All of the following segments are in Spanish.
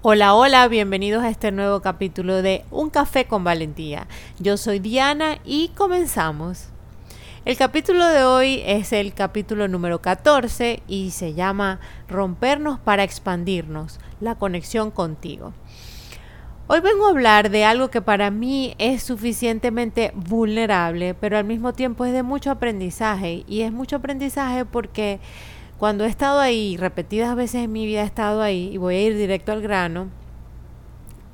Hola, hola, bienvenidos a este nuevo capítulo de Un café con valentía. Yo soy Diana y comenzamos. El capítulo de hoy es el capítulo número 14 y se llama Rompernos para expandirnos, la conexión contigo. Hoy vengo a hablar de algo que para mí es suficientemente vulnerable, pero al mismo tiempo es de mucho aprendizaje. Y es mucho aprendizaje porque cuando he estado ahí, repetidas veces en mi vida he estado ahí, y voy a ir directo al grano,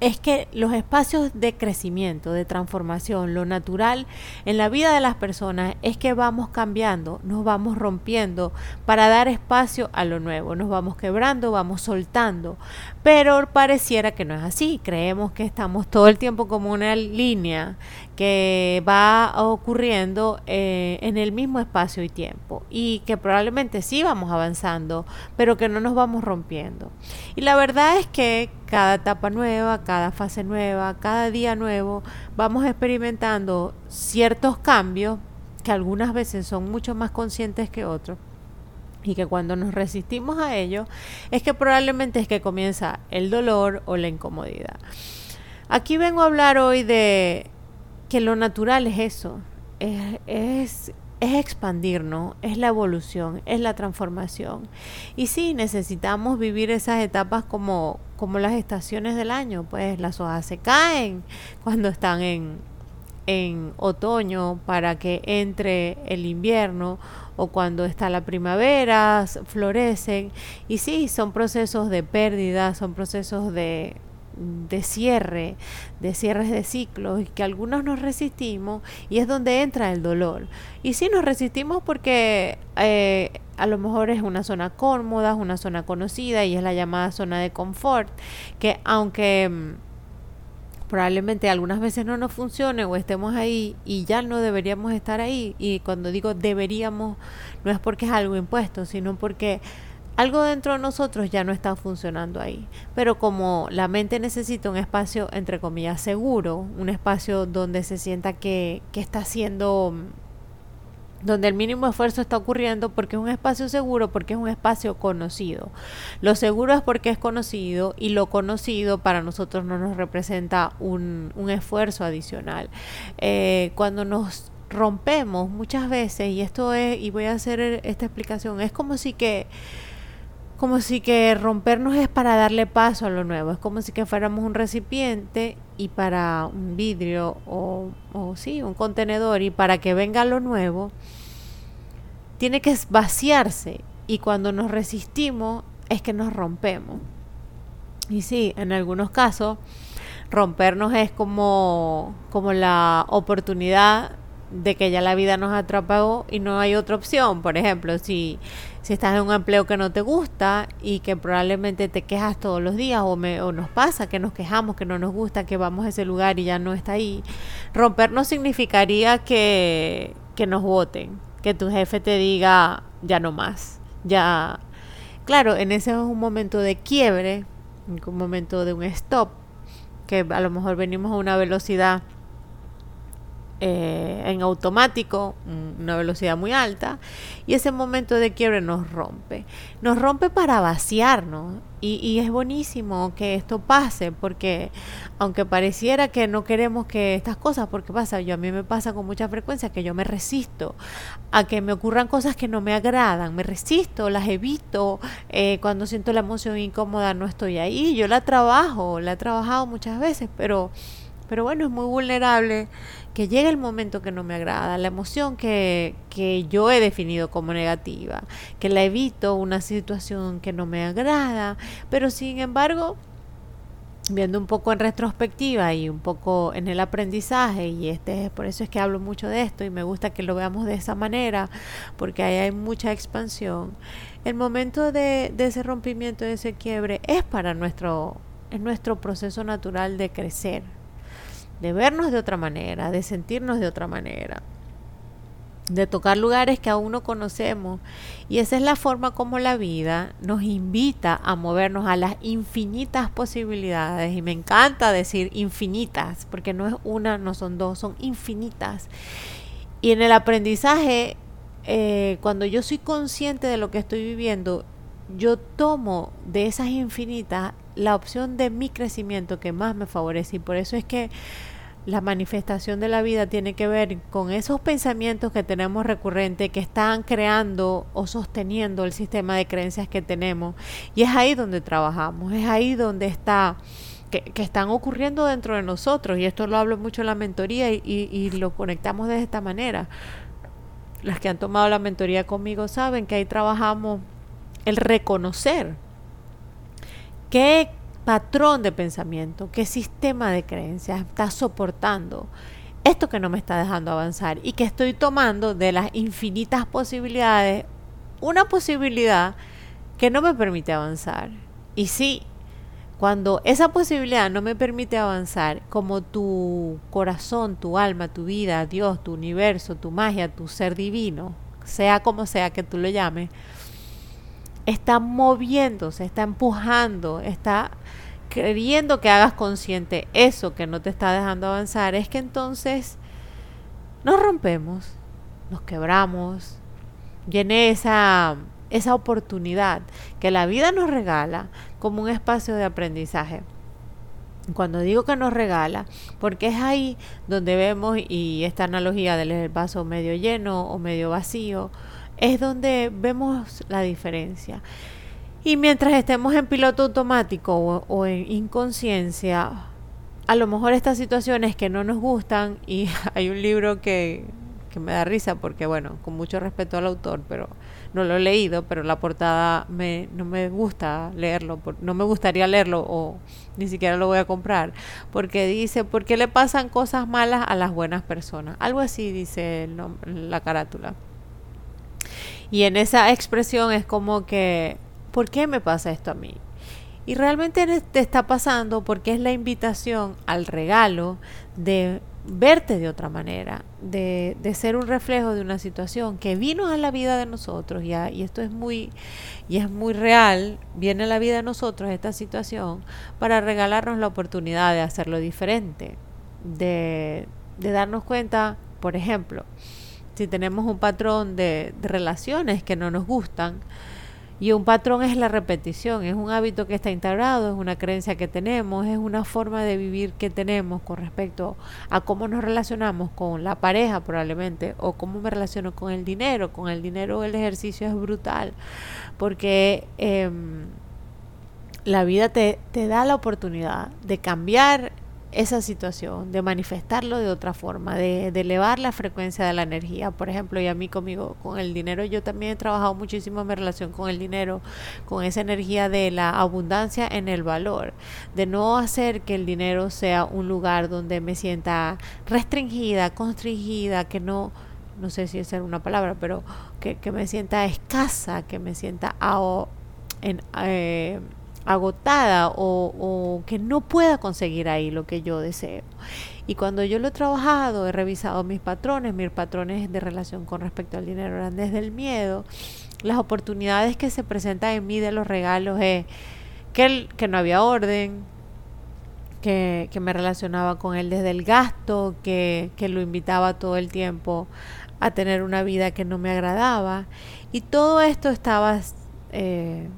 es que los espacios de crecimiento, de transformación, lo natural en la vida de las personas es que vamos cambiando, nos vamos rompiendo para dar espacio a lo nuevo, nos vamos quebrando, vamos soltando, pero pareciera que no es así, creemos que estamos todo el tiempo como una línea que va ocurriendo eh, en el mismo espacio y tiempo y que probablemente sí vamos avanzando, pero que no nos vamos rompiendo. Y la verdad es que cada etapa nueva, cada fase nueva, cada día nuevo, vamos experimentando ciertos cambios que algunas veces son mucho más conscientes que otros y que cuando nos resistimos a ello es que probablemente es que comienza el dolor o la incomodidad. Aquí vengo a hablar hoy de que lo natural es eso, es, es, expandirnos, es la evolución, es la transformación. Y sí, necesitamos vivir esas etapas como, como las estaciones del año, pues las hojas se caen cuando están en, en otoño para que entre el invierno o cuando está la primavera, florecen. Y sí, son procesos de pérdida, son procesos de, de cierre, de cierres de ciclos, y que algunos nos resistimos y es donde entra el dolor. Y sí nos resistimos porque eh, a lo mejor es una zona cómoda, es una zona conocida y es la llamada zona de confort, que aunque mm, probablemente algunas veces no nos funcione o estemos ahí y ya no deberíamos estar ahí, y cuando digo deberíamos, no es porque es algo impuesto, sino porque algo dentro de nosotros ya no está funcionando ahí. Pero como la mente necesita un espacio, entre comillas, seguro, un espacio donde se sienta que, que está haciendo, donde el mínimo esfuerzo está ocurriendo, porque es un espacio seguro, porque es un espacio conocido. Lo seguro es porque es conocido y lo conocido para nosotros no nos representa un, un esfuerzo adicional. Eh, cuando nos rompemos muchas veces, y esto es, y voy a hacer esta explicación, es como si que como si que rompernos es para darle paso a lo nuevo, es como si que fuéramos un recipiente y para un vidrio o, o sí, un contenedor y para que venga lo nuevo, tiene que vaciarse y cuando nos resistimos es que nos rompemos. Y sí, en algunos casos rompernos es como, como la oportunidad de que ya la vida nos atrapó y no hay otra opción. Por ejemplo, si, si estás en un empleo que no te gusta y que probablemente te quejas todos los días o, me, o nos pasa que nos quejamos, que no nos gusta, que vamos a ese lugar y ya no está ahí, romper no significaría que, que nos voten, que tu jefe te diga ya no más, ya... Claro, en ese es un momento de quiebre, un momento de un stop, que a lo mejor venimos a una velocidad eh, en automático, una velocidad muy alta, y ese momento de quiebre nos rompe. Nos rompe para vaciarnos. Y, y, es buenísimo que esto pase, porque aunque pareciera que no queremos que estas cosas, porque pasa, yo a mí me pasa con mucha frecuencia que yo me resisto a que me ocurran cosas que no me agradan, me resisto, las evito, eh, cuando siento la emoción incómoda no estoy ahí, yo la trabajo, la he trabajado muchas veces, pero pero bueno, es muy vulnerable que llegue el momento que no me agrada, la emoción que, que yo he definido como negativa, que la evito, una situación que no me agrada, pero sin embargo, viendo un poco en retrospectiva y un poco en el aprendizaje, y este por eso es que hablo mucho de esto y me gusta que lo veamos de esa manera, porque ahí hay mucha expansión. El momento de, ese rompimiento, de ese quiebre, es para nuestro, es nuestro proceso natural de crecer, de vernos de otra manera, de sentirnos de otra manera, de tocar lugares que aún no conocemos. Y esa es la forma como la vida nos invita a movernos a las infinitas posibilidades. Y me encanta decir infinitas, porque no es una, no son dos, son infinitas. Y en el aprendizaje, eh, cuando yo soy consciente de lo que estoy viviendo, yo tomo de esas infinitas la opción de mi crecimiento que más me favorece y por eso es que la manifestación de la vida tiene que ver con esos pensamientos que tenemos recurrentes que están creando o sosteniendo el sistema de creencias que tenemos. Y es ahí donde trabajamos, es ahí donde está, que, están ocurriendo dentro de nosotros. Y esto lo hablo mucho en la mentoría y, y lo conectamos de esta manera. Las que han tomado la mentoría conmigo saben que ahí trabajamos el reconocer qué patrón de pensamiento, qué sistema de creencias está soportando esto que no me está dejando avanzar y que estoy tomando de las infinitas posibilidades una posibilidad que no me permite avanzar. Y sí, cuando esa posibilidad no me permite avanzar, como tu corazón, tu alma, tu vida, Dios, tu universo, tu magia, tu ser divino, sea como sea que tú lo llames, está moviéndose, está empujando, está queriendo que hagas consciente eso que no te está dejando avanzar, es que entonces nos rompemos, nos quebramos, viene esa, esa oportunidad que la vida nos regala como un espacio de aprendizaje. Cuando digo que nos regala, porque es ahí donde vemos, y esta analogía del vaso medio lleno o medio vacío, es donde vemos la diferencia. Y mientras estemos en piloto automático o, en inconsciencia, a lo mejor estas situaciones que no nos gustan, y hay un libro que, que me da risa porque, bueno, con mucho respeto al autor, pero no lo he leído, pero la portada me, no me gusta leerlo, no me gustaría leerlo o ni siquiera lo voy a comprar, porque dice, ¿por qué le pasan cosas malas a las buenas personas? Algo así dice la carátula. Y en esa expresión es como que, ¿por qué me pasa esto a mí? Y realmente te está pasando porque es la invitación al regalo de verte de otra manera, de, ser un reflejo de una situación que vino a la vida de nosotros, ya, y esto es muy, y es muy real, viene a la vida de nosotros esta situación para regalarnos la oportunidad de hacerlo diferente, de, de darnos cuenta, por ejemplo, si tenemos un patrón de, relaciones que no nos gustan, y un patrón es la repetición, es un hábito que está integrado, es una creencia que tenemos, es una forma de vivir que tenemos con respecto a cómo nos relacionamos con la pareja probablemente o cómo me relaciono con el dinero. Con el dinero el ejercicio es brutal porque em, la vida te, te da la oportunidad de cambiar esa situación, de manifestarlo de otra forma, de, elevar la frecuencia de la energía. Por ejemplo, y a mí conmigo, con el dinero, yo también he trabajado muchísimo en mi relación con el dinero, con esa energía de la abundancia en el valor, de no hacer que el dinero sea un lugar donde me sienta restringida, constringida, que no, no sé si es una palabra, pero que, me sienta escasa, que me sienta en... Eh, agotada o, que no pueda conseguir ahí lo que yo deseo. Y cuando yo lo he trabajado, he revisado mis patrones, mis patrones de relación con respecto al dinero eran desde el miedo, las oportunidades que se presentan en mí de los regalos es que, que no había orden, que, me relacionaba con él desde el gasto, que, que lo invitaba todo el tiempo a tener una vida que no me agradaba. Y todo esto estaba... Eh,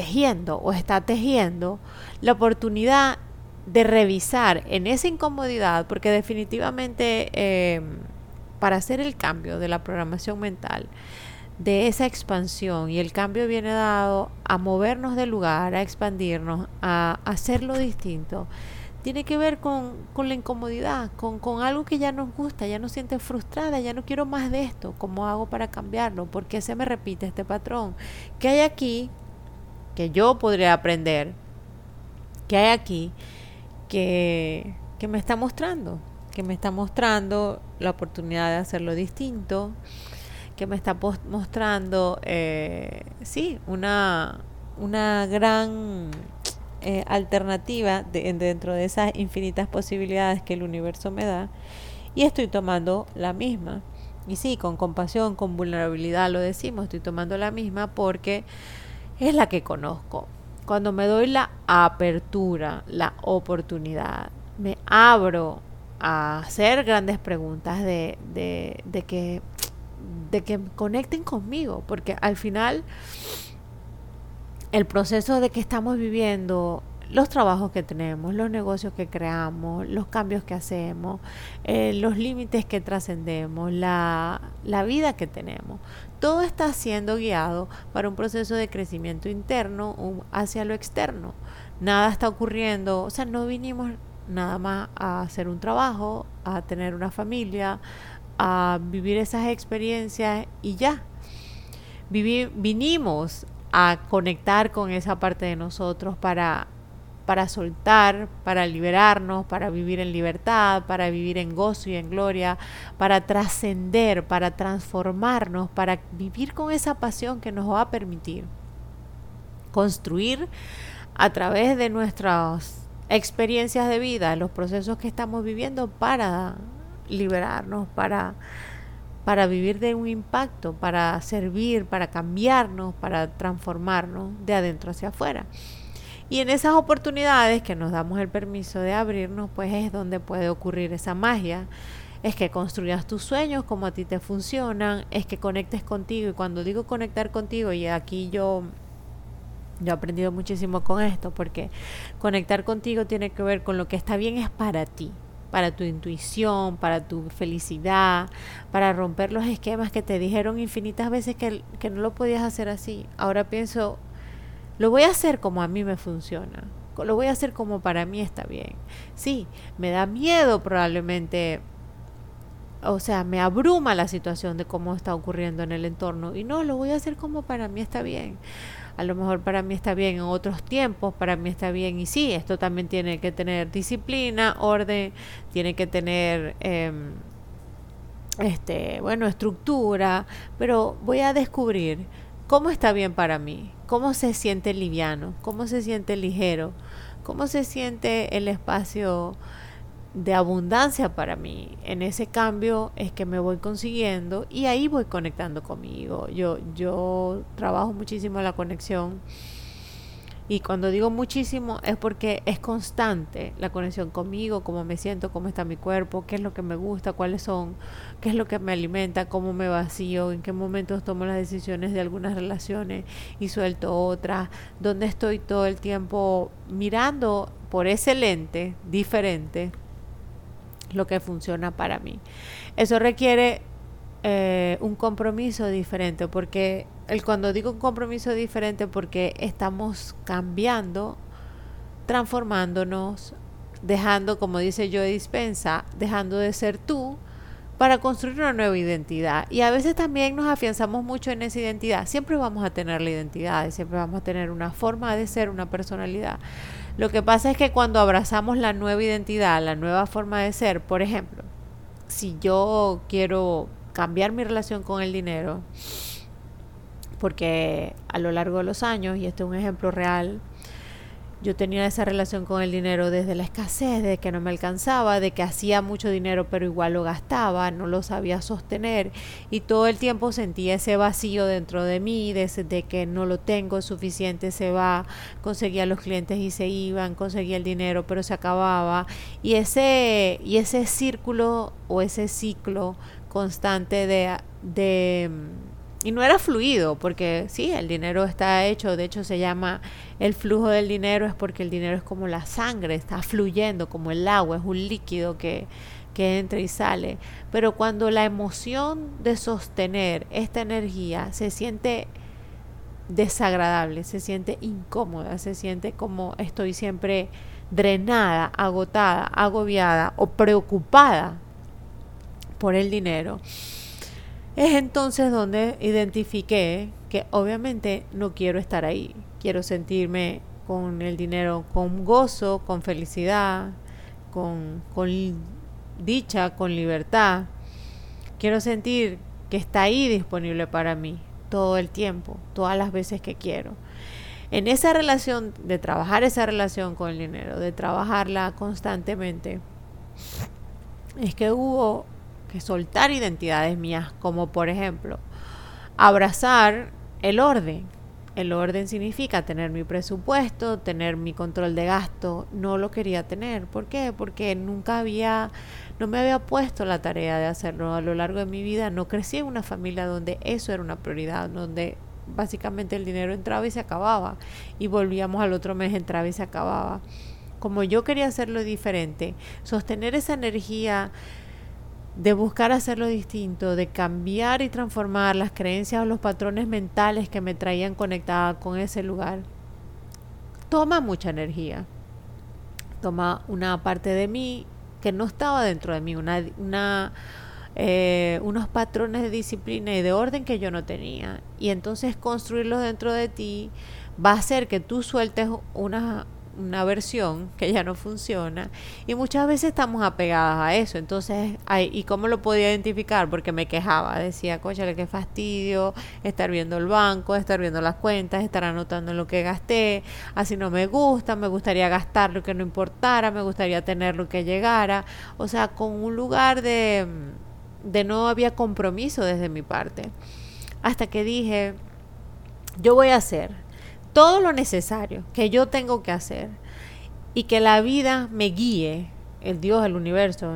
tejiendo o está tejiendo la oportunidad de revisar en esa incomodidad, porque definitivamente em, para hacer el cambio de la programación mental, de esa expansión, y el cambio viene dado a movernos del lugar, a expandirnos, a, hacerlo distinto, tiene que ver con, la incomodidad, con, con, algo que ya nos gusta, ya nos siente frustrada, ya no quiero más de esto, ¿cómo hago para cambiarlo? ¿Por qué se me repite este patrón? ¿Qué hay aquí que yo podría aprender, que hay aquí, que, que me está mostrando, que me está mostrando la oportunidad de hacerlo distinto, que me está mostrando, eh, sí, una, una gran eh, alternativa dentro de esas infinitas posibilidades que el universo me da y estoy tomando la misma. Y sí, con compasión, con vulnerabilidad lo decimos, estoy tomando la misma porque es la que conozco. Cuando me doy la apertura, la oportunidad, me abro a hacer grandes preguntas de, de, que, de que conecten conmigo, porque al final el proceso de que estamos viviendo los trabajos que tenemos, los negocios que creamos, los cambios que hacemos, eh, los límites que trascendemos, la, la vida que tenemos. Todo está siendo guiado para un proceso de crecimiento interno hacia lo externo. Nada está ocurriendo, o sea, no vinimos nada más a hacer un trabajo, a tener una familia, a vivir esas experiencias y ya. vinimos a conectar con esa parte de nosotros para, para soltar, para liberarnos, para vivir en libertad, para vivir en gozo y en gloria, para trascender, para transformarnos, para vivir con esa pasión que nos va a permitir construir a través de nuestras experiencias de vida, los procesos que estamos viviendo para liberarnos, para para vivir de un impacto, para servir, para cambiarnos, para transformarnos de adentro hacia afuera. Y en esas oportunidades que nos damos el permiso de abrirnos, pues es donde puede ocurrir esa magia. Es que construyas tus sueños como a ti te funcionan, es que conectes contigo. Y cuando digo conectar contigo, y aquí yo yo he aprendido muchísimo con esto, porque conectar contigo tiene que ver con lo que está bien es para ti para tu intuición, para tu felicidad, para romper los esquemas que te dijeron infinitas veces que, que no lo podías hacer así. Ahora pienso, lo voy a hacer como a mí me funciona, lo voy a hacer como para mí está bien. Sí, me da miedo probablemente o sea, me abruma la situación de cómo está ocurriendo en el entorno y no, lo voy a hacer como para mí está bien a lo mejor para mí está bien en otros tiempos, para mí está bien y sí, esto también tiene que tener disciplina, orden, tiene que tener, em, este, bueno, estructura, pero voy a descubrir cómo está bien para mí, cómo se siente liviano, cómo se siente ligero, cómo se siente el espacio de abundancia para mí. En ese cambio es que me voy consiguiendo y ahí voy conectando conmigo. Yo, yo trabajo muchísimo la conexión y cuando digo muchísimo es porque es constante la conexión conmigo, cómo me siento, cómo está mi cuerpo, qué es lo que me gusta, cuáles son, qué es lo que me alimenta, cómo me vacío, en qué momentos tomo las decisiones de algunas relaciones y suelto otras, dónde estoy todo el tiempo mirando por ese lente diferente lo que funciona para mí. Eso requiere eh, un compromiso diferente, porque el, cuando digo un compromiso diferente, porque estamos cambiando, transformándonos, dejando, como dice Joe Dispensa, dejando de ser tú para construir una nueva identidad. Y a veces también nos afianzamos mucho en esa identidad. Siempre vamos a tener la identidad, siempre vamos a tener una forma de ser, una personalidad. Lo que pasa es que cuando abrazamos la nueva identidad, la nueva forma de ser, por ejemplo, si yo quiero cambiar mi relación con el dinero, porque a lo largo de los años, y este es un ejemplo real, yo tenía esa relación con el dinero desde la escasez, de que no me alcanzaba, de que hacía mucho dinero pero igual lo gastaba, no lo sabía sostener y todo el tiempo sentía ese vacío dentro de mí, de, que no lo tengo suficiente, se va, conseguía los clientes y se iban, conseguía el dinero pero se acababa y ese, y ese círculo o ese ciclo constante de, de y no era fluido, porque sí, el dinero está hecho, de hecho se llama el flujo del dinero, es porque el dinero es como la sangre, está fluyendo como el agua, es un líquido que, que entra y sale. Pero cuando la emoción de sostener esta energía se siente desagradable, se siente incómoda, se siente como estoy siempre drenada, agotada, agobiada o preocupada por el dinero es entonces donde identifiqué que obviamente no quiero estar ahí. Quiero sentirme con el dinero con gozo, con felicidad, con, con dicha, con libertad. Quiero sentir que está ahí disponible para mí todo el tiempo, todas las veces que quiero. En esa relación, de trabajar esa relación con el dinero, de trabajarla constantemente, es que hubo que soltar identidades mías, como por ejemplo abrazar el orden. El orden significa tener mi presupuesto, tener mi control de gasto. No lo quería tener. ¿Por qué? Porque nunca había, no me había puesto la tarea de hacerlo a lo largo de mi vida. No crecí en una familia donde eso era una prioridad, donde básicamente el dinero entraba y se acababa. Y volvíamos al otro mes, entraba y se acababa. Como yo quería hacerlo diferente, sostener esa energía de buscar hacerlo distinto, de cambiar y transformar las creencias o los patrones mentales que me traían conectada con ese lugar, toma mucha energía. Toma una parte de mí que no estaba dentro de mí, una, una eh, unos patrones de disciplina y de orden que yo no tenía. Y entonces construirlos dentro de ti va a hacer que tú sueltes una, una versión que ya no funciona y muchas veces estamos apegadas a eso. Entonces, ¿y cómo lo podía identificar? Porque me quejaba, decía, coche, qué fastidio estar viendo el banco, estar viendo las cuentas, estar anotando lo que gasté, así no me gusta, me gustaría gastar lo que no importara, me gustaría tener lo que llegara. O sea, con un lugar de, de no había compromiso desde mi parte. Hasta que dije, yo voy a hacer todo lo necesario que yo tengo que hacer y que la vida me guíe, el Dios, el universo,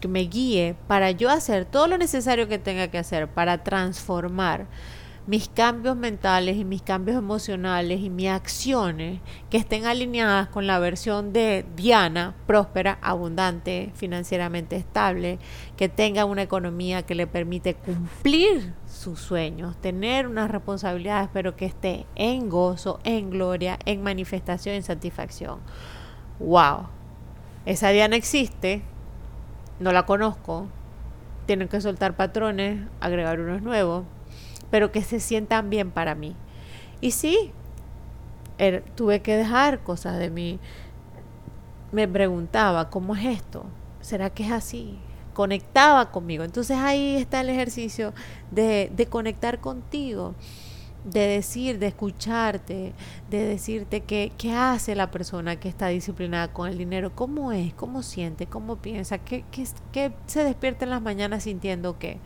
que me guíe para yo hacer todo lo necesario que tenga que hacer para transformar mis cambios mentales y mis cambios emocionales y mis acciones que estén alineadas con la versión de Diana, próspera, abundante, financieramente estable, que tenga una economía que le permite cumplir sus sueños, tener unas responsabilidades, pero que esté en gozo, en gloria, en manifestación, en satisfacción. ¡Wow! Esa Diana existe, no la conozco, tienen que soltar patrones, agregar unos nuevos pero que se sientan bien para mí. Y sí, er, tuve que dejar cosas de mí. Me preguntaba, ¿cómo es esto? ¿Será que es así? Conectaba conmigo. Entonces ahí está el ejercicio de, de conectar contigo de decir, de escucharte, de decirte qué, qué hace la persona que está disciplinada con el dinero, cómo es, cómo siente, cómo piensa, qué, qué, qué se despierta en las mañanas sintiendo que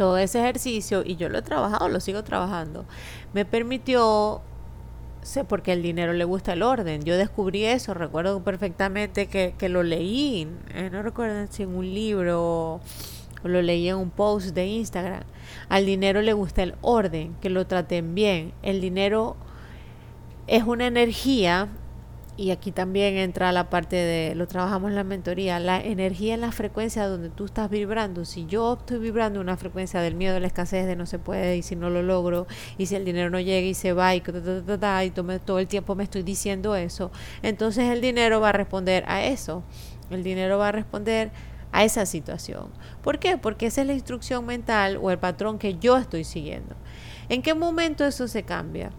todo ese ejercicio, y yo lo he trabajado, lo sigo trabajando, me permitió, sé porque el dinero le gusta el orden, yo descubrí eso, recuerdo perfectamente que, que lo leí, eh, no recuerdo si en un libro o lo leí en un post de Instagram, al dinero le gusta el orden, que lo traten bien, el dinero es una energía y aquí también entra la parte de, lo trabajamos en la mentoría, la energía en la frecuencia donde tú estás vibrando. Si yo estoy vibrando una frecuencia del miedo, de la escasez, de no se puede, y si no lo logro, y si el dinero no llega y se va, y, y todo el tiempo me estoy diciendo eso, entonces el dinero va a responder a eso. El dinero va a responder a esa situación. ¿Por qué? Porque esa es la instrucción mental o el patrón que yo estoy siguiendo. ¿En qué momento eso se cambia?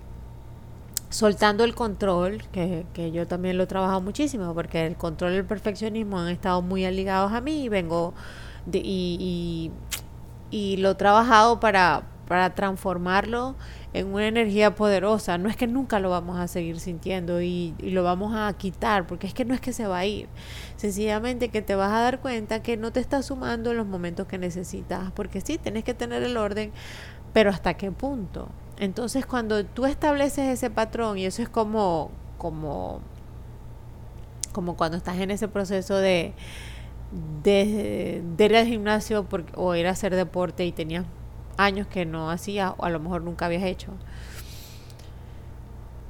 Soltando el control, que, que, yo también lo he trabajado muchísimo, porque el control y el perfeccionismo han estado muy ligados a mí y vengo y, y, lo he trabajado para, para transformarlo en una energía poderosa. No es que nunca lo vamos a seguir sintiendo y, y, lo vamos a quitar, porque es que no es que se va a ir. Sencillamente que te vas a dar cuenta que no te está sumando en los momentos que necesitas, porque sí, tienes que tener el orden, pero ¿hasta qué punto? Entonces cuando tú estableces ese patrón, y eso es como, como, como cuando estás en ese proceso de, de, ir al gimnasio o ir a hacer deporte y tenías años que no hacías o a lo mejor nunca habías hecho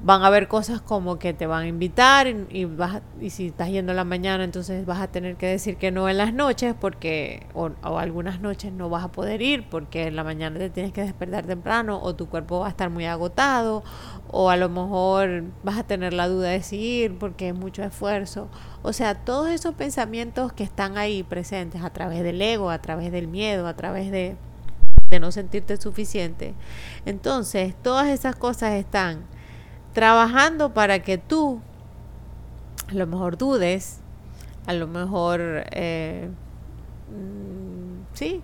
van a haber cosas como que te van a invitar y, vas y si estás yendo a la mañana entonces vas a tener que decir que no en las noches porque o, algunas noches no vas a poder ir porque en la mañana te tienes que despertar temprano o tu cuerpo va a estar muy agotado o a lo mejor vas a tener la duda de si ir porque es mucho esfuerzo. O sea todos esos pensamientos que están ahí presentes a través del ego a través del miedo a través de de no sentirte suficiente. Entonces todas esas cosas están trabajando para que tú a lo mejor dudes, a lo mejor, eh, mm, sí,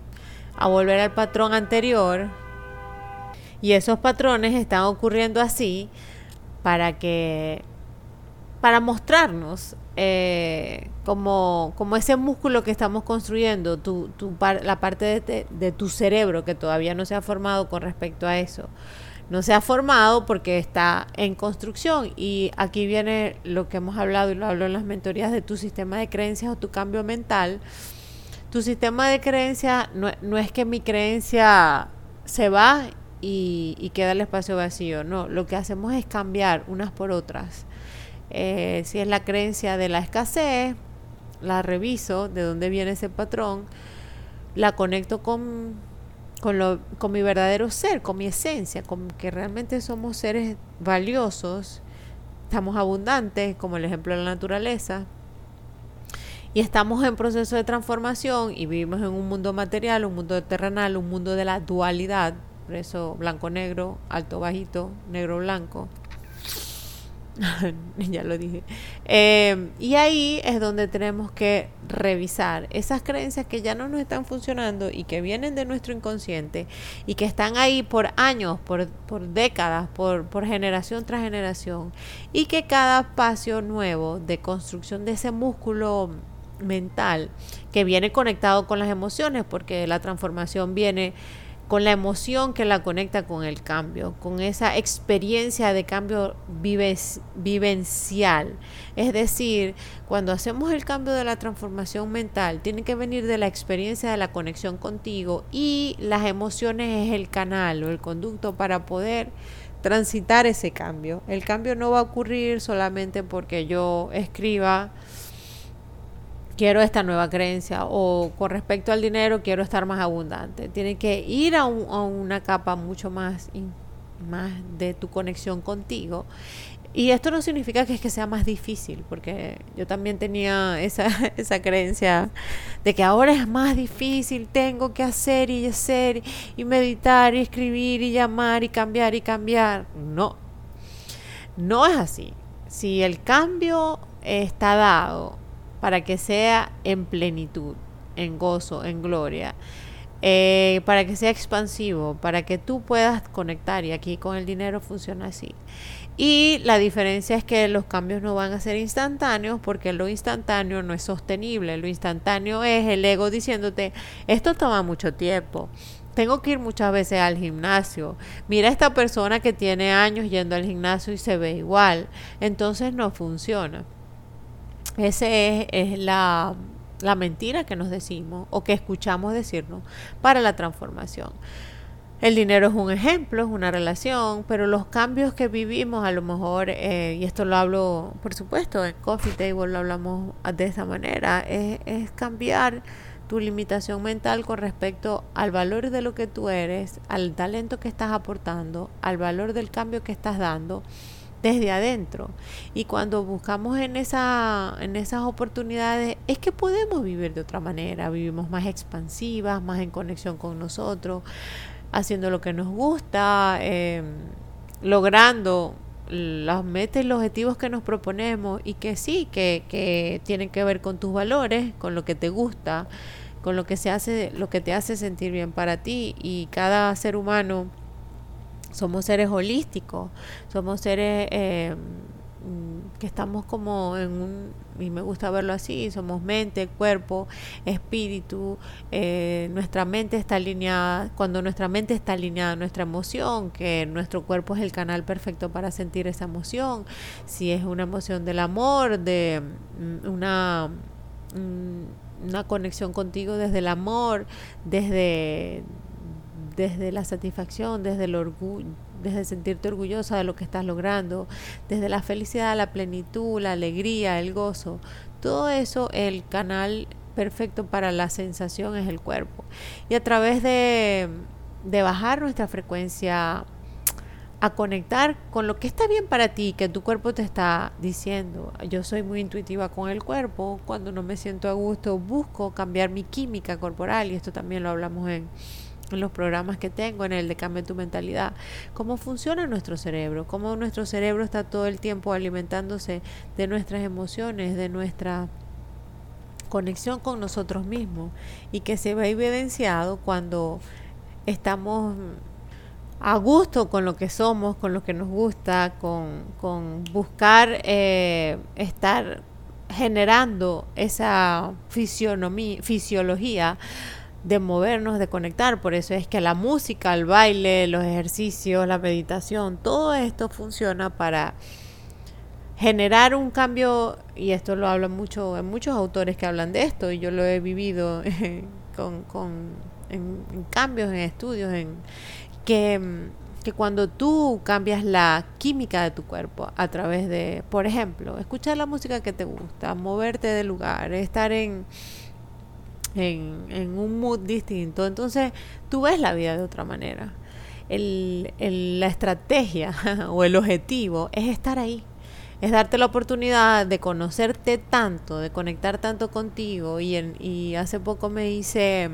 a volver al patrón anterior. Y esos patrones están ocurriendo así para que, para mostrarnos eh, como, como ese músculo que estamos construyendo, tu, tu, la parte de, de tu cerebro que todavía no se ha formado con respecto a eso no se ha formado porque está en construcción. Y aquí viene lo que hemos hablado y lo hablo en las mentorías de tu sistema de creencias o tu cambio mental. Tu sistema de creencias no, es que mi creencia se va y, queda el espacio vacío. No, lo que hacemos es cambiar unas por otras. Eh, si es la creencia de la escasez, la reviso, de dónde viene ese patrón, la conecto con, con, lo, con mi verdadero ser, con mi esencia, con que realmente somos seres valiosos, estamos abundantes, como el ejemplo de la naturaleza, y estamos en proceso de transformación y vivimos en un mundo material, un mundo terrenal, un mundo de la dualidad, por eso blanco-negro, alto-bajito, negro-blanco. ya lo dije. Eh, y ahí es donde tenemos que revisar esas creencias que ya no nos están funcionando y que vienen de nuestro inconsciente y que están ahí por años, por, por décadas, por, por generación tras generación. Y que cada espacio nuevo de construcción de ese músculo mental que viene conectado con las emociones, porque la transformación viene con la emoción que la conecta con el cambio, con esa experiencia de cambio vivencial. Es decir, cuando hacemos el cambio de la transformación mental, tiene que venir de la experiencia de la conexión contigo y las emociones es el canal o el conducto para poder transitar ese cambio. El cambio no va a ocurrir solamente porque yo escriba quiero esta nueva creencia o con respecto al dinero quiero estar más abundante. Tiene que ir a, una capa mucho más, más de tu conexión contigo. Y esto no significa que es que sea más difícil, porque yo también tenía esa, esa creencia de que ahora es más difícil, tengo que hacer y hacer y meditar y escribir y llamar y cambiar y cambiar. No, no es así. Si el cambio está dado para que sea en plenitud, en gozo, en gloria, eh, para que sea expansivo, para que tú puedas conectar. Y aquí con el dinero funciona así. Y la diferencia es que los cambios no van a ser instantáneos porque lo instantáneo no es sostenible. Lo instantáneo es el ego diciéndote, esto toma mucho tiempo. Tengo que ir muchas veces al gimnasio. Mira esta persona que tiene años yendo al gimnasio y se ve igual. Entonces no funciona. Esa es, la, mentira que nos decimos o que escuchamos decirnos para la transformación. El dinero es un ejemplo, es una relación, pero los cambios que vivimos a lo mejor, eh, y esto lo hablo, por supuesto, en Coffee Table lo hablamos de esa manera, es, es cambiar tu limitación mental con respecto al valor de lo que tú eres, al talento que estás aportando, al valor del cambio que estás dando desde adentro. Y cuando buscamos en, esa, en esas oportunidades, es que podemos vivir de otra manera, vivimos más expansivas, más en conexión con nosotros, haciendo lo que nos gusta, em, logrando las metas y los objetivos que nos proponemos y que sí, que, que tienen que ver con tus valores, con lo que te gusta, con lo que se hace, lo que te hace sentir bien para ti y cada ser humano somos seres holísticos, somos seres eh, que estamos como en un, y me gusta verlo así, somos mente, cuerpo, espíritu, eh, nuestra mente está alineada, cuando nuestra mente está alineada a nuestra emoción, que nuestro cuerpo es el canal perfecto para sentir esa emoción, si es una emoción del amor, de mm, una, mm, una conexión contigo desde el amor, desde desde la satisfacción, desde el orgullo, desde sentirte orgullosa de lo que estás logrando, desde la felicidad, la plenitud, la alegría, el gozo. Todo eso, el canal perfecto para la sensación es el cuerpo. Y a través de, de bajar nuestra frecuencia a conectar con lo que está bien para ti, que tu cuerpo te está diciendo. Yo soy muy intuitiva con el cuerpo, cuando no me siento a gusto busco cambiar mi química corporal y esto también lo hablamos en en los programas que tengo, en el de Cambia tu mentalidad, cómo funciona nuestro cerebro, cómo nuestro cerebro está todo el tiempo alimentándose de nuestras emociones, de nuestra conexión con nosotros mismos y que se ve evidenciado cuando estamos a gusto con lo que somos, con lo que nos gusta, con, con buscar eh, estar generando esa fisionomía, fisiología de movernos, de conectar. Por eso es que la música, el baile, los ejercicios, la meditación, todo esto funciona para generar un cambio, y esto lo hablan mucho, en muchos autores que hablan de esto, y yo lo he vivido con, con en, cambios, en estudios, en que, que cuando tú cambias la química de tu cuerpo a través de, por ejemplo, escuchar la música que te gusta, moverte de lugar, estar en, en, un mood distinto, entonces tú ves la vida de otra manera. El, la estrategia o el objetivo es estar ahí, es darte la oportunidad de conocerte tanto, de conectar tanto contigo. Y, en, y hace poco me hice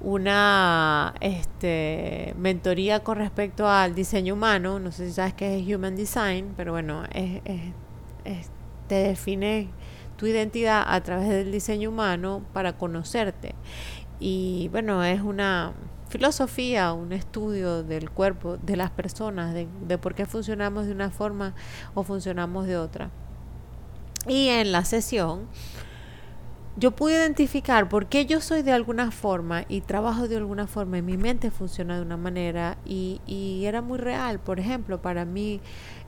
una este, mentoría con respecto al diseño humano. No sé si sabes qué es Human Design, pero bueno, es, es, es, te define tu identidad a través del diseño humano para conocerte. Y bueno, es una filosofía, un estudio del cuerpo, de las personas, de, por qué funcionamos de una forma o funcionamos de otra. Y en la sesión yo pude identificar por qué yo soy de alguna forma y trabajo de alguna forma y mi mente funciona de una manera y, era muy real. Por ejemplo, para mí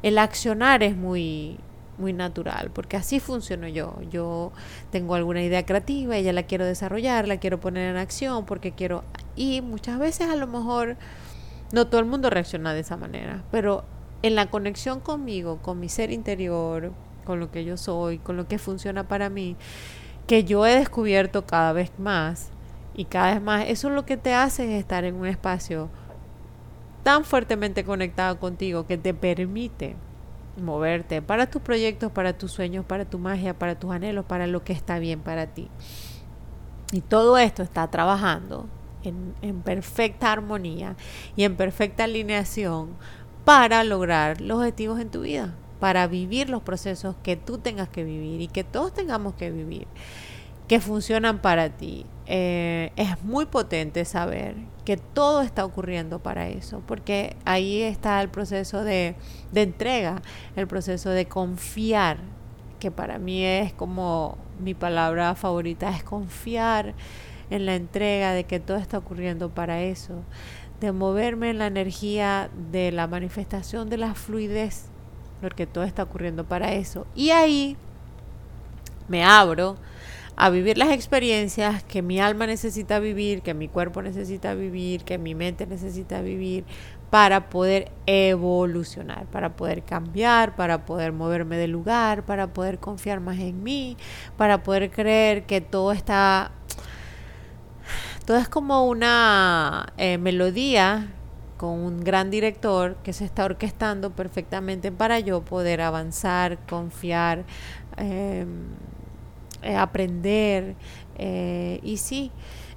el accionar es muy, muy natural, porque así funciono yo. Yo tengo alguna idea creativa y ya la quiero desarrollar, la quiero poner en acción porque quiero... Y muchas veces a lo mejor no todo el mundo reacciona de esa manera, pero en la conexión conmigo, con mi ser interior, con lo que yo soy, con lo que funciona para mí, que yo he descubierto cada vez más y cada vez más, eso es lo que te hace es estar en un espacio tan fuertemente conectado contigo que te permite moverte para tus proyectos, para tus sueños, para tu magia, para tus anhelos, para lo que está bien para ti. Y todo esto está trabajando en, en perfecta armonía y en perfecta alineación para lograr los objetivos en tu vida para vivir los procesos que tú tengas que vivir y que todos tengamos que vivir, que funcionan para ti. Eh, es muy potente saber que todo está ocurriendo para eso, porque ahí está el proceso de, de entrega, el proceso de confiar, que para mí es como mi palabra favorita, es confiar en la entrega de que todo está ocurriendo para eso, de moverme en la energía de la manifestación de la fluidez porque todo está ocurriendo para eso. Y ahí me abro a vivir las experiencias que mi alma necesita vivir, que mi cuerpo necesita vivir, que mi mente necesita vivir para poder evolucionar, para poder cambiar, para poder moverme de lugar, para poder confiar más en mí, para poder creer que todo está... Todo es como una eh, melodía con un gran director que se está orquestando perfectamente para yo poder avanzar, confiar, eh, eh, aprender. Eh, y sí,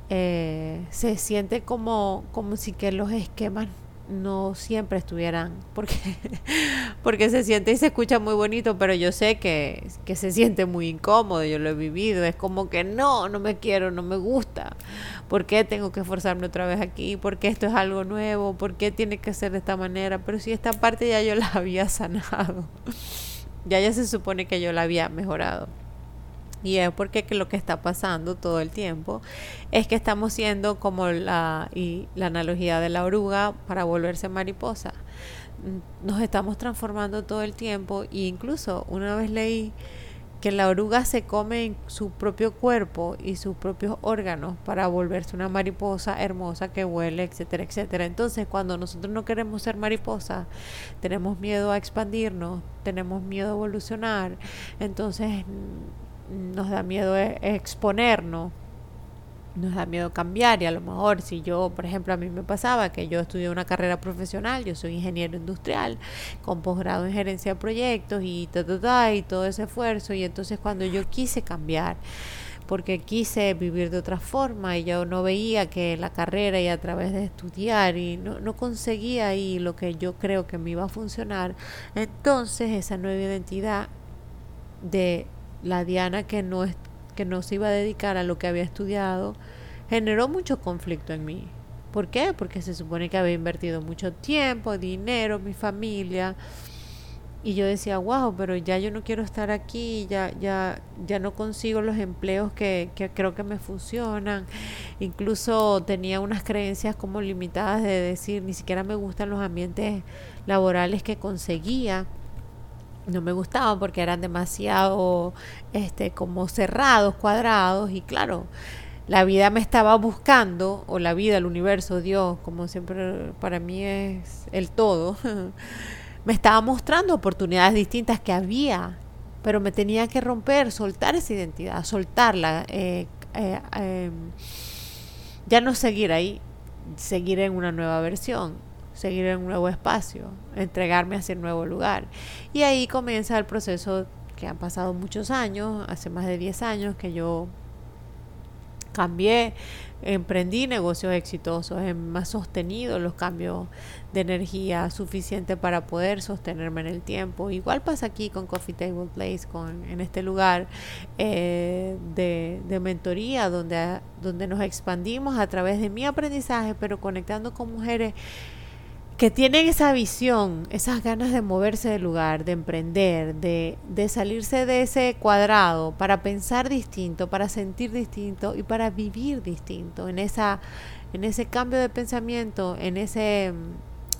eh, se siente como, como si que los esquemas no siempre estuvieran, porque, porque se siente y se escucha muy bonito, pero yo sé que, que se siente muy incómodo, yo lo he vivido, es como que no, no me quiero, no me gusta, ¿por qué tengo que esforzarme otra vez aquí? ¿Por qué esto es algo nuevo? ¿Por qué tiene que ser de esta manera? Pero si esta parte ya yo la había sanado, ya ya se supone que yo la había mejorado. Y es porque que lo que está pasando todo el tiempo es que estamos siendo como la, y la analogía de la oruga para volverse mariposa. Nos estamos transformando todo el tiempo e incluso una vez leí que la oruga se come en su propio cuerpo y sus propios órganos para volverse una mariposa hermosa que huele, etcétera, etcétera. Entonces, cuando nosotros no queremos ser mariposa, tenemos miedo a expandirnos, tenemos miedo a evolucionar, entonces nos da miedo e, exponernos, nos da miedo cambiar. Y a lo mejor si yo, por ejemplo, a mí me pasaba que yo estudié una carrera profesional, yo soy ingeniero industrial con posgrado en gerencia de proyectos y ta, y todo ese esfuerzo. Y entonces cuando yo quise cambiar porque quise vivir de otra forma y yo no veía que la carrera y a través de estudiar y no, no conseguía ahí lo que yo creo que me iba a funcionar, entonces esa nueva identidad de la Diana que no, que no se iba a dedicar a lo que había estudiado, generó mucho conflicto en mí. ¿Por qué? Porque se supone que había invertido mucho tiempo, dinero, mi familia. Y yo decía, wow, pero ya yo no quiero estar aquí, ya, ya, ya no consigo los empleos que, que creo que me funcionan. Incluso tenía unas creencias como limitadas de decir, ni siquiera me gustan los ambientes laborales que conseguía no me gustaban porque eran demasiado este como cerrados, cuadrados y claro, la vida me estaba buscando, o la vida, el universo, Dios, como siempre para mí es el todo, me estaba mostrando oportunidades distintas que había, pero me tenía que romper, soltar esa identidad, soltarla, eh, eh, em, ya no seguir ahí, seguir en una nueva versión, seguir en un nuevo espacio, entregarme hacia el nuevo lugar. Y ahí comienza el proceso que han pasado muchos años, hace más de 10 años que yo cambié, emprendí negocios exitosos, he más sostenido los cambios de energía suficiente para poder sostenerme en el tiempo. Igual pasa aquí con Coffee Table Place, con, en este lugar eh, de, de, mentoría donde, donde nos expandimos a través de mi aprendizaje, pero conectando con mujeres que tienen esa visión, esas ganas de moverse del lugar, de emprender, de, de, salirse de ese cuadrado para pensar distinto, para sentir distinto y para vivir distinto, en, esa, en ese cambio de pensamiento, en ese,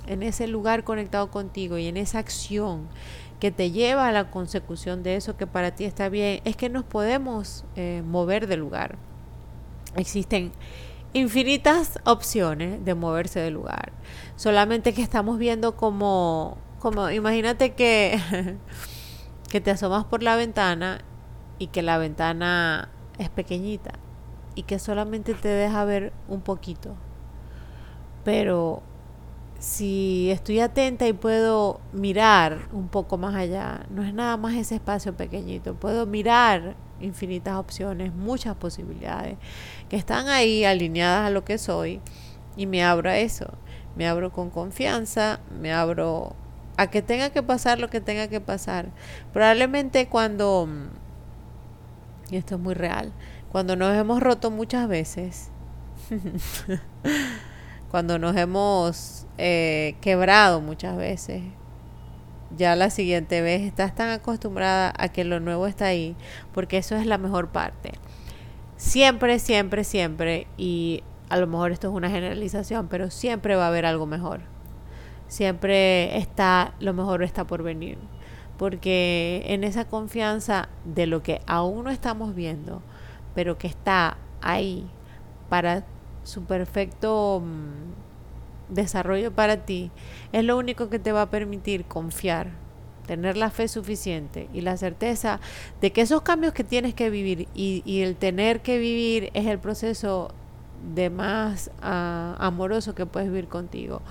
en ese lugar conectado contigo y en esa acción que te lleva a la consecución de eso que para ti está bien, es que nos podemos eh, mover del lugar. Existen infinitas opciones de moverse del lugar. Solamente que estamos viendo como, como imagínate que, que te asomas por la ventana y que la ventana es pequeñita y que solamente te deja ver un poquito. Pero si estoy atenta y puedo mirar un poco más allá, no es nada más ese espacio pequeñito, puedo mirar infinitas opciones, muchas posibilidades que están ahí alineadas a lo que soy y me abro a eso, me abro con confianza, me abro a que tenga que pasar lo que tenga que pasar. Probablemente cuando, y esto es muy real, cuando nos hemos roto muchas veces, cuando nos hemos eh, quebrado muchas veces, ya la siguiente vez estás tan acostumbrada a que lo nuevo está ahí, porque eso es la mejor parte. Siempre, siempre, siempre, y a lo mejor esto es una generalización, pero siempre va a haber algo mejor. Siempre está, lo mejor está por venir. Porque en esa confianza de lo que aún no estamos viendo, pero que está ahí para su perfecto mm, desarrollo para ti es lo único que te va a permitir confiar, tener la fe suficiente y la certeza de que esos cambios que tienes que vivir y, el tener que vivir es el proceso de más ah, amoroso que puedes vivir contigo.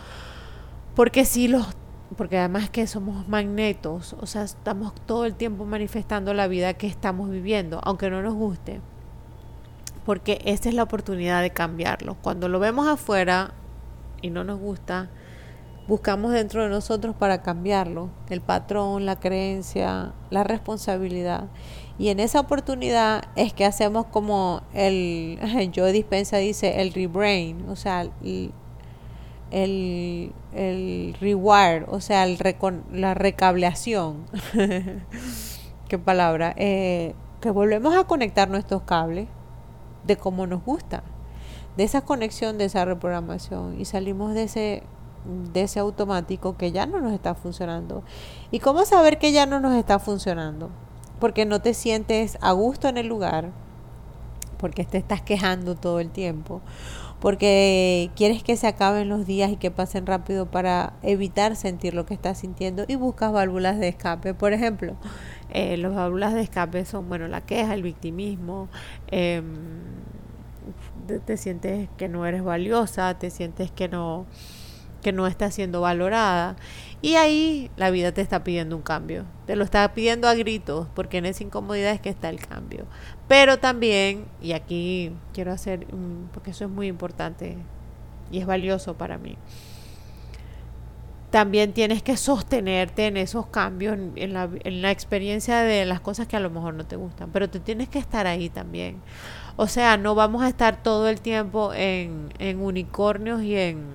Porque si los porque además que somos magnetos, o sea, estamos todo el tiempo manifestando la vida que estamos viviendo, aunque no nos guste. Porque esa es la oportunidad de cambiarlo. Cuando lo vemos afuera, y no nos gusta, buscamos dentro de nosotros para cambiarlo, el patrón, la creencia, la responsabilidad. Y en esa oportunidad es que hacemos como el, yo Dispensa dice, el rebrain, o sea, el, el, el rewire, o sea, la recableación. ¿Qué palabra? Eh, que volvemos a conectar nuestros cables de cómo nos gusta de esa conexión, de esa reprogramación y salimos de ese de ese automático que ya no nos está funcionando. ¿Y cómo saber que ya no nos está funcionando? Porque no te sientes a gusto en el lugar, porque te estás quejando todo el tiempo, porque quieres que se acaben los días y que pasen rápido para evitar sentir lo que estás sintiendo y buscas válvulas de escape. Por ejemplo, eh, las válvulas de escape son, bueno, la queja, el victimismo, eh, te, sientes que no eres valiosa, te sientes que no, que no estás siendo valorada. Y ahí la vida te está pidiendo un cambio. Te lo está pidiendo a gritos, porque en esa incomodidad es que está el cambio. Pero también, y aquí quiero hacer, porque eso es muy importante y es valioso para mí, también tienes que sostenerte en esos cambios, en la, en la experiencia de las cosas que a lo mejor no te gustan. Pero tú tienes que estar ahí también. O sea, no vamos a estar todo el tiempo en, en unicornios y en,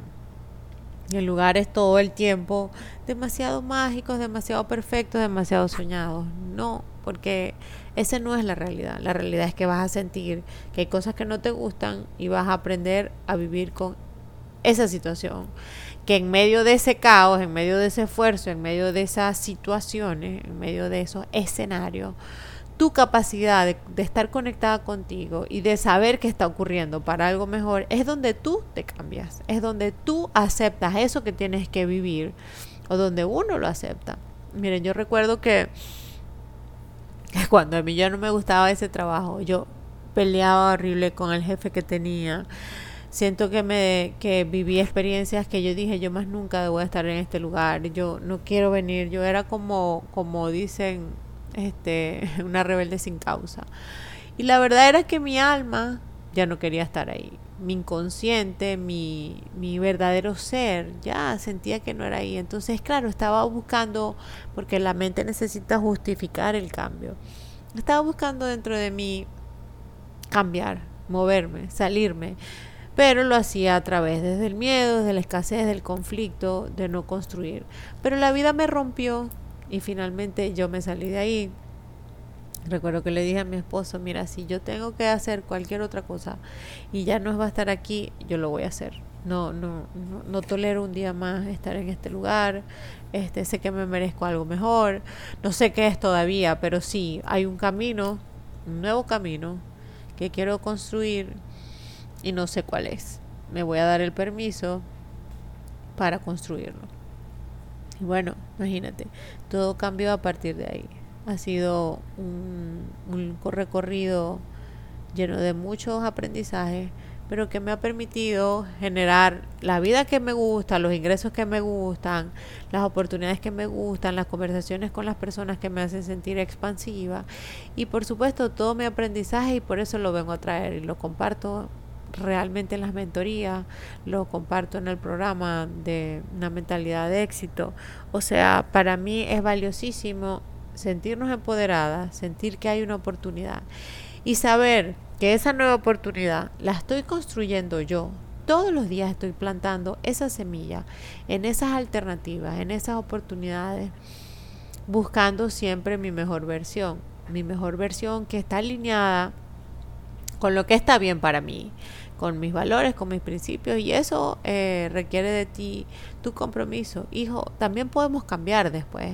en lugares todo el tiempo demasiado mágicos, demasiado perfectos, demasiado soñados. No, porque esa no es la realidad. La realidad es que vas a sentir que hay cosas que no te gustan y vas a aprender a vivir con esa situación. Que en medio de ese caos, en medio de ese esfuerzo, en medio de esas situaciones, en medio de esos escenarios, tu capacidad de, estar conectada contigo y de saber que está ocurriendo para algo mejor, es donde tú te cambias, es donde tú aceptas eso que tienes que vivir o donde uno lo acepta. Miren, yo recuerdo que cuando a mí ya no me gustaba ese trabajo, yo peleaba horrible con el jefe que tenía. Siento que me que viví experiencias que yo dije, yo más nunca a estar en este lugar, yo no quiero venir, yo era como como dicen este una rebelde sin causa. Y la verdad era que mi alma ya no quería estar ahí. Mi inconsciente, mi, mi verdadero ser, ya sentía que no era ahí. Entonces, claro, estaba buscando, porque la mente necesita justificar el cambio. Estaba buscando dentro de mí cambiar, moverme, salirme, pero lo hacía a través desde el miedo, desde la escasez, del conflicto, de no construir. Pero la vida me rompió y finalmente yo me salí de ahí. Recuerdo que le dije a mi esposo, mira, si yo tengo que hacer cualquier otra cosa y ya no va a estar aquí, yo lo voy a hacer. No, no, no, no tolero un día más estar en este lugar. Este, sé que me merezco algo mejor. No sé qué es todavía, pero sí, hay un camino, un nuevo camino que quiero construir y no sé cuál es. Me voy a dar el permiso para construirlo. Y bueno, imagínate, todo cambió a partir de ahí. Ha sido un, un recorrido lleno de muchos aprendizajes, pero que me ha permitido generar la vida que me gusta, los ingresos que me gustan, las oportunidades que me gustan, las conversaciones con las personas que me hacen sentir expansiva y por supuesto todo mi aprendizaje y por eso lo vengo a traer y lo comparto realmente en las mentorías, lo comparto en el programa de una mentalidad de éxito. O sea, para mí es valiosísimo sentirnos empoderadas, sentir que hay una oportunidad y saber que esa nueva oportunidad la estoy construyendo yo. Todos los días estoy plantando esa semilla en esas alternativas, en esas oportunidades, buscando siempre mi mejor versión, mi mejor versión que está alineada con lo que está bien para mí, con mis valores, con mis principios y eso eh, requiere de ti tu compromiso. Hijo, también podemos cambiar después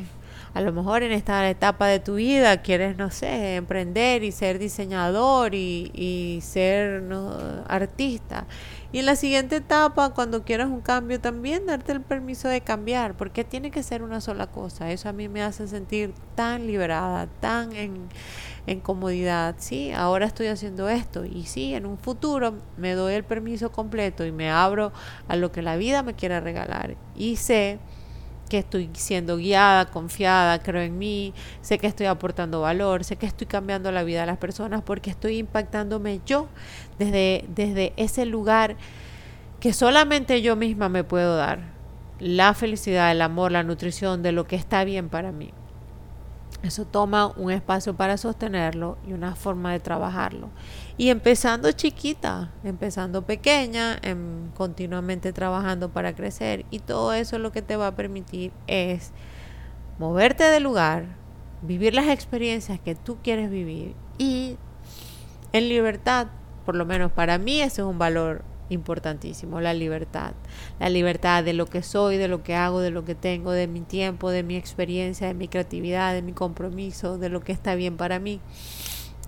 a lo mejor en esta etapa de tu vida quieres, no sé, emprender y ser diseñador y, y ser ¿no? artista. Y en la siguiente etapa, cuando quieras un cambio, también darte el permiso de cambiar, porque tiene que ser una sola cosa. Eso a mí me hace sentir tan liberada, tan en, en comodidad. Sí, ahora estoy haciendo esto y sí, en un futuro me doy el permiso completo y me abro a lo que la vida me quiera regalar. Y sé que estoy siendo guiada, confiada, creo en mí, sé que estoy aportando valor, sé que estoy cambiando la vida de las personas porque estoy impactándome yo desde, desde ese lugar que solamente yo misma me puedo dar. La felicidad, el amor, la nutrición de lo que está bien para mí. Eso toma un espacio para sostenerlo y una forma de trabajarlo. Y empezando chiquita, empezando pequeña, em, continuamente trabajando para crecer. Y todo eso lo que te va a permitir es moverte del lugar, vivir las experiencias que tú quieres vivir y en libertad, por lo menos para mí ese es un valor importantísimo, la libertad. La libertad de lo que soy, de lo que hago, de lo que tengo, de mi tiempo, de mi experiencia, de mi creatividad, de mi compromiso, de lo que está bien para mí.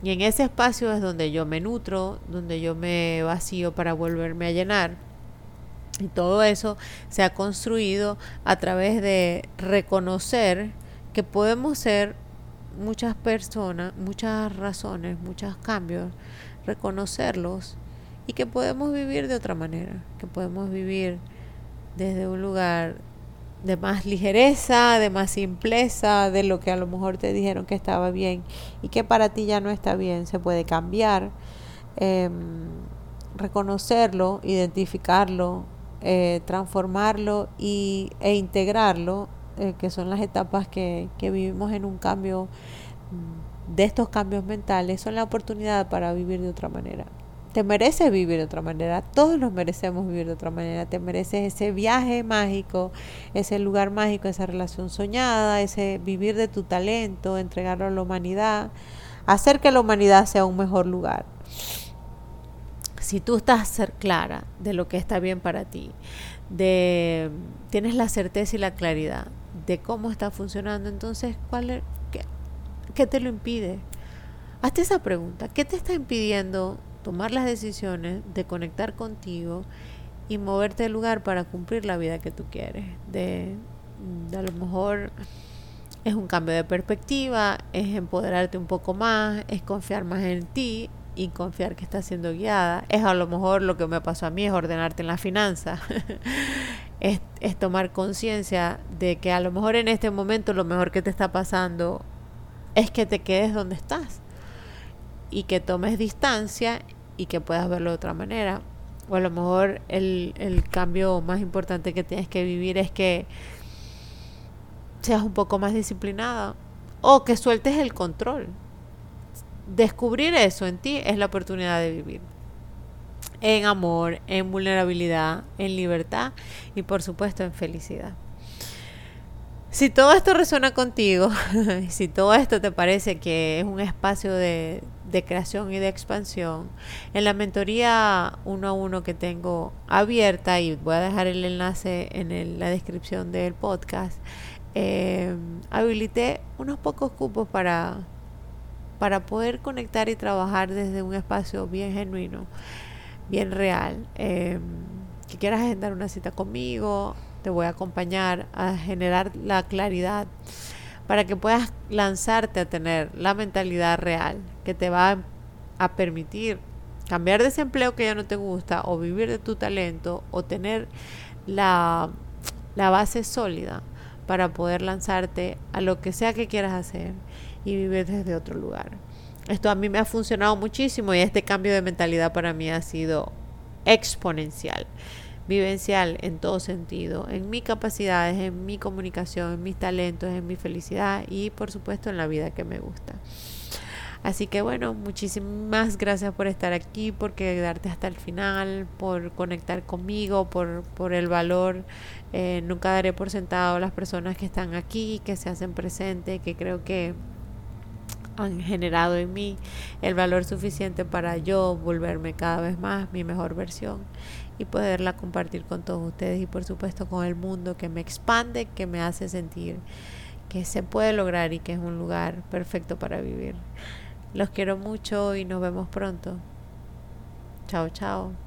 Y en ese espacio es donde yo me nutro, donde yo me vacío para volverme a llenar. Y todo eso se ha construido a través de reconocer que podemos ser muchas personas, muchas razones, muchos cambios, reconocerlos y que podemos vivir de otra manera, que podemos vivir desde un lugar de más ligereza, de más simpleza, de lo que a lo mejor te dijeron que estaba bien y que para ti ya no está bien, se puede cambiar, em, reconocerlo, identificarlo, eh, transformarlo y, e integrarlo, eh, que son las etapas que, que vivimos en un cambio mm, de estos cambios mentales, son la oportunidad para vivir de otra manera te mereces vivir de otra manera, todos nos merecemos vivir de otra manera, te mereces ese viaje mágico, ese lugar mágico, esa relación soñada, ese vivir de tu talento, entregarlo a la humanidad, hacer que la humanidad sea un mejor lugar. Si tú estás ser clara de lo que está bien para ti, de tienes la certeza y la claridad de cómo está funcionando, entonces ¿cuál qué, qué te lo impide? hazte esa pregunta. ¿Qué te está impidiendo tomar las decisiones de conectar contigo y moverte del lugar para cumplir la vida que tú quieres? De, a lo mejor es un cambio de perspectiva, es empoderarte un poco más, es confiar más en ti y confiar que estás siendo guiada. Es a lo mejor lo que me pasó a mí, es ordenarte en la finanza. es, es tomar conciencia de que a lo mejor en este momento lo mejor que te está pasando es que te quedes donde estás y que tomes distancia y que puedas verlo de otra manera. O a lo mejor el, el cambio más importante que tienes que vivir es que seas un poco más disciplinada o que sueltes el control. Descubrir eso en ti es la oportunidad de vivir. En amor, en vulnerabilidad, en libertad y por supuesto en felicidad. Si todo esto resuena contigo, si todo esto te parece que es un espacio de, de, creación y de expansión, en la mentoría uno a uno que tengo abierta, y voy a dejar el enlace en la descripción del podcast, eh, habilité unos pocos cupos para, para poder conectar y trabajar desde un espacio bien genuino, bien real. Eh, que quieras agendar una cita conmigo, te voy a acompañar a generar la claridad para que puedas lanzarte a tener la mentalidad real que te va a permitir cambiar de ese empleo que ya no te gusta o vivir de tu talento o tener la, la base sólida para poder lanzarte a lo que sea que quieras hacer y vivir desde otro lugar. Esto a mí me ha funcionado muchísimo y este cambio de mentalidad para mí ha sido exponencial, vivencial en todo sentido, en mis capacidades, en mi comunicación, en mis talentos, en mi felicidad y por supuesto en la vida que me gusta. Así que bueno, muchísimas gracias por estar aquí, por quedarte hasta el final, por conectar conmigo, por, por el valor. Eh, nunca daré por sentado a las personas que están aquí, que se hacen presentes, que creo que han generado en mí el valor suficiente para yo volverme cada vez más mi mejor versión y poderla compartir con todos ustedes y por supuesto con el mundo que me expande, que me hace sentir que se puede lograr y que es un lugar perfecto para vivir. Los quiero mucho y nos vemos pronto. Chao, chao.